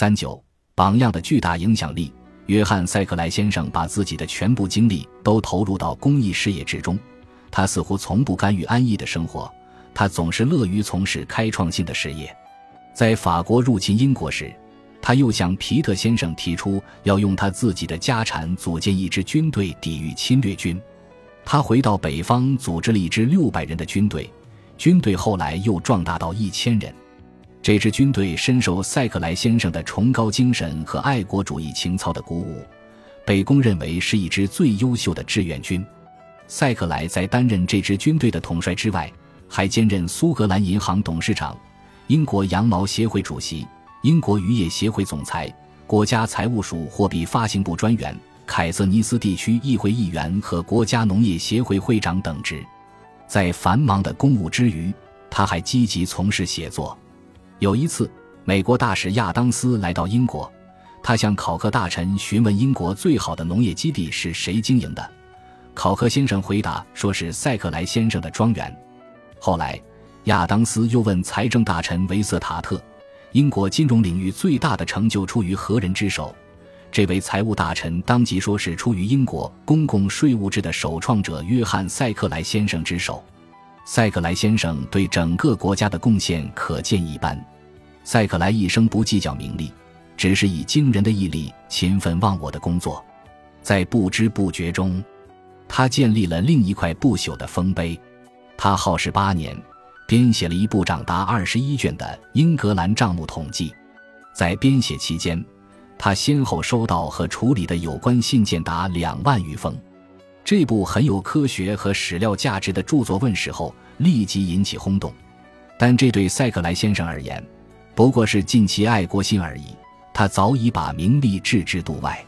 三九榜样的巨大影响力。约翰·塞克莱先生把自己的全部精力都投入到公益事业之中，他似乎从不甘于安逸的生活，他总是乐于从事开创性的事业。在法国入侵英国时，他又向皮特先生提出要用他自己的家产组建一支军队抵御侵略军。他回到北方，组织了一支六百人的军队，军队后来又壮大到一千人。这支军队深受塞克莱先生的崇高精神和爱国主义情操的鼓舞，被公认为是一支最优秀的志愿军。塞克莱在担任这支军队的统帅之外，还兼任苏格兰银行董事长、英国羊毛协会主席、英国渔业协会总裁、国家财务署货币发行部专员、凯瑟尼斯地区议会议员和国家农业协会会长等职。在繁忙的公务之余，他还积极从事写作。有一次，美国大使亚当斯来到英国，他向考克大臣询问英国最好的农业基地是谁经营的。考克先生回答说是塞克莱先生的庄园。后来，亚当斯又问财政大臣维瑟塔特，英国金融领域最大的成就出于何人之手？这位财务大臣当即说是出于英国公共税务制的首创者约翰塞克莱先生之手。塞克莱先生对整个国家的贡献可见一斑。塞克莱一生不计较名利，只是以惊人的毅力勤奋忘我的工作。在不知不觉中，他建立了另一块不朽的丰碑。他耗时八年，编写了一部长达二十一卷的英格兰账目统计。在编写期间，他先后收到和处理的有关信件达两万余封。这部很有科学和史料价值的著作问世后，立即引起轰动。但这对塞克莱先生而言，不过是尽其爱国心而已。他早已把名利置之度外。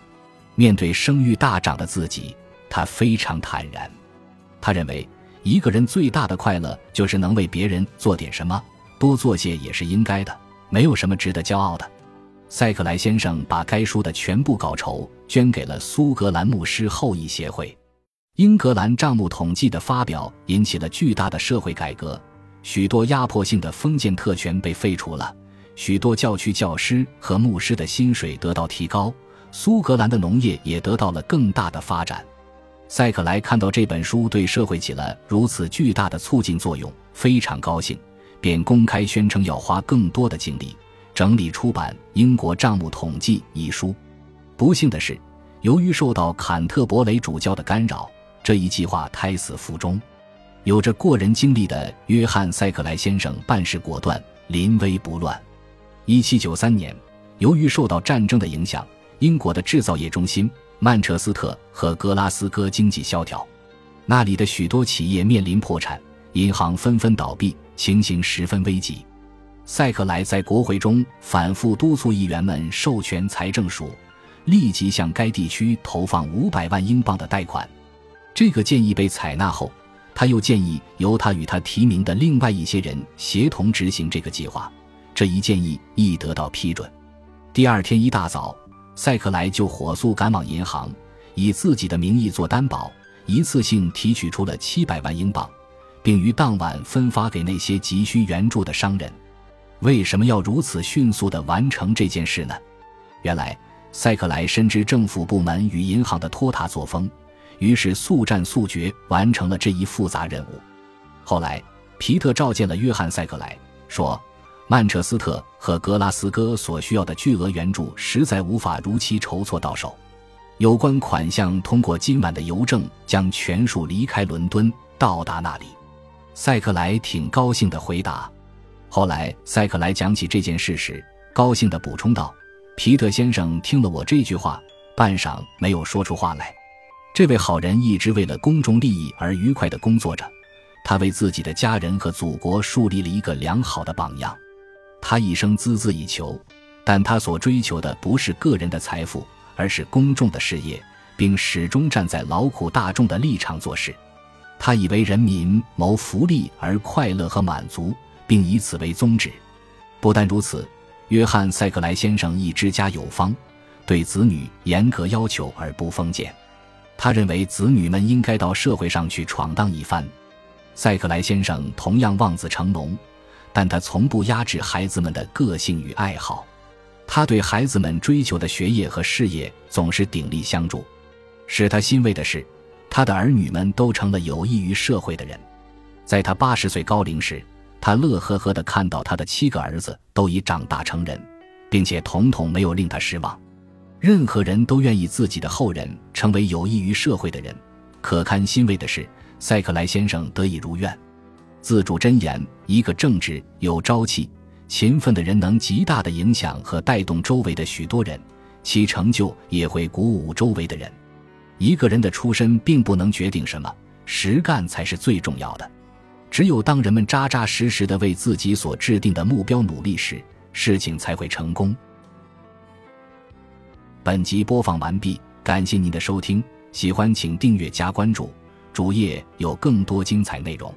面对声誉大涨的自己，他非常坦然。他认为，一个人最大的快乐就是能为别人做点什么，多做些也是应该的，没有什么值得骄傲的。塞克莱先生把该书的全部稿酬捐给了苏格兰牧师后裔协会。英格兰账目统计的发表引起了巨大的社会改革，许多压迫性的封建特权被废除了，许多教区教师和牧师的薪水得到提高，苏格兰的农业也得到了更大的发展。塞克莱看到这本书对社会起了如此巨大的促进作用，非常高兴，便公开宣称要花更多的精力整理出版《英国账目统计》一书。不幸的是，由于受到坎特伯雷主教的干扰。这一计划胎死腹中。有着过人经历的约翰·塞克莱先生办事果断，临危不乱。1793年，由于受到战争的影响，英国的制造业中心曼彻斯特和格拉斯哥经济萧条，那里的许多企业面临破产，银行纷纷倒闭，情形十分危急。塞克莱在国会中反复督促议员们授权财政署立即向该地区投放五百万英镑的贷款。这个建议被采纳后，他又建议由他与他提名的另外一些人协同执行这个计划。这一建议亦得到批准。第二天一大早，塞克莱就火速赶往银行，以自己的名义做担保，一次性提取出了七百万英镑，并于当晚分发给那些急需援助的商人。为什么要如此迅速地完成这件事呢？原来，塞克莱深知政府部门与银行的拖沓作风。于是速战速决完成了这一复杂任务。后来，皮特召见了约翰·塞克莱，说：“曼彻斯特和格拉斯哥所需要的巨额援助实在无法如期筹措到手。有关款项通过今晚的邮政将全数离开伦敦，到达那里。”塞克莱挺高兴地回答。后来，塞克莱讲起这件事时，高兴地补充道：“皮特先生听了我这句话，半晌没有说出话来。”这位好人一直为了公众利益而愉快地工作着，他为自己的家人和祖国树立了一个良好的榜样。他一生孜孜以求，但他所追求的不是个人的财富，而是公众的事业，并始终站在劳苦大众的立场做事。他以为人民谋福利而快乐和满足，并以此为宗旨。不但如此，约翰·塞克莱先生亦知家有方，对子女严格要求而不封建。他认为子女们应该到社会上去闯荡一番。塞克莱先生同样望子成龙，但他从不压制孩子们的个性与爱好。他对孩子们追求的学业和事业总是鼎力相助。使他欣慰的是，他的儿女们都成了有益于社会的人。在他八十岁高龄时，他乐呵呵地看到他的七个儿子都已长大成人，并且统统没有令他失望。任何人都愿意自己的后人成为有益于社会的人。可堪欣慰的是，塞克莱先生得以如愿。自主箴言：一个正直、有朝气、勤奋的人，能极大的影响和带动周围的许多人，其成就也会鼓舞周围的人。一个人的出身并不能决定什么，实干才是最重要的。只有当人们扎扎实实的为自己所制定的目标努力时，事情才会成功。本集播放完毕，感谢您的收听，喜欢请订阅加关注，主页有更多精彩内容。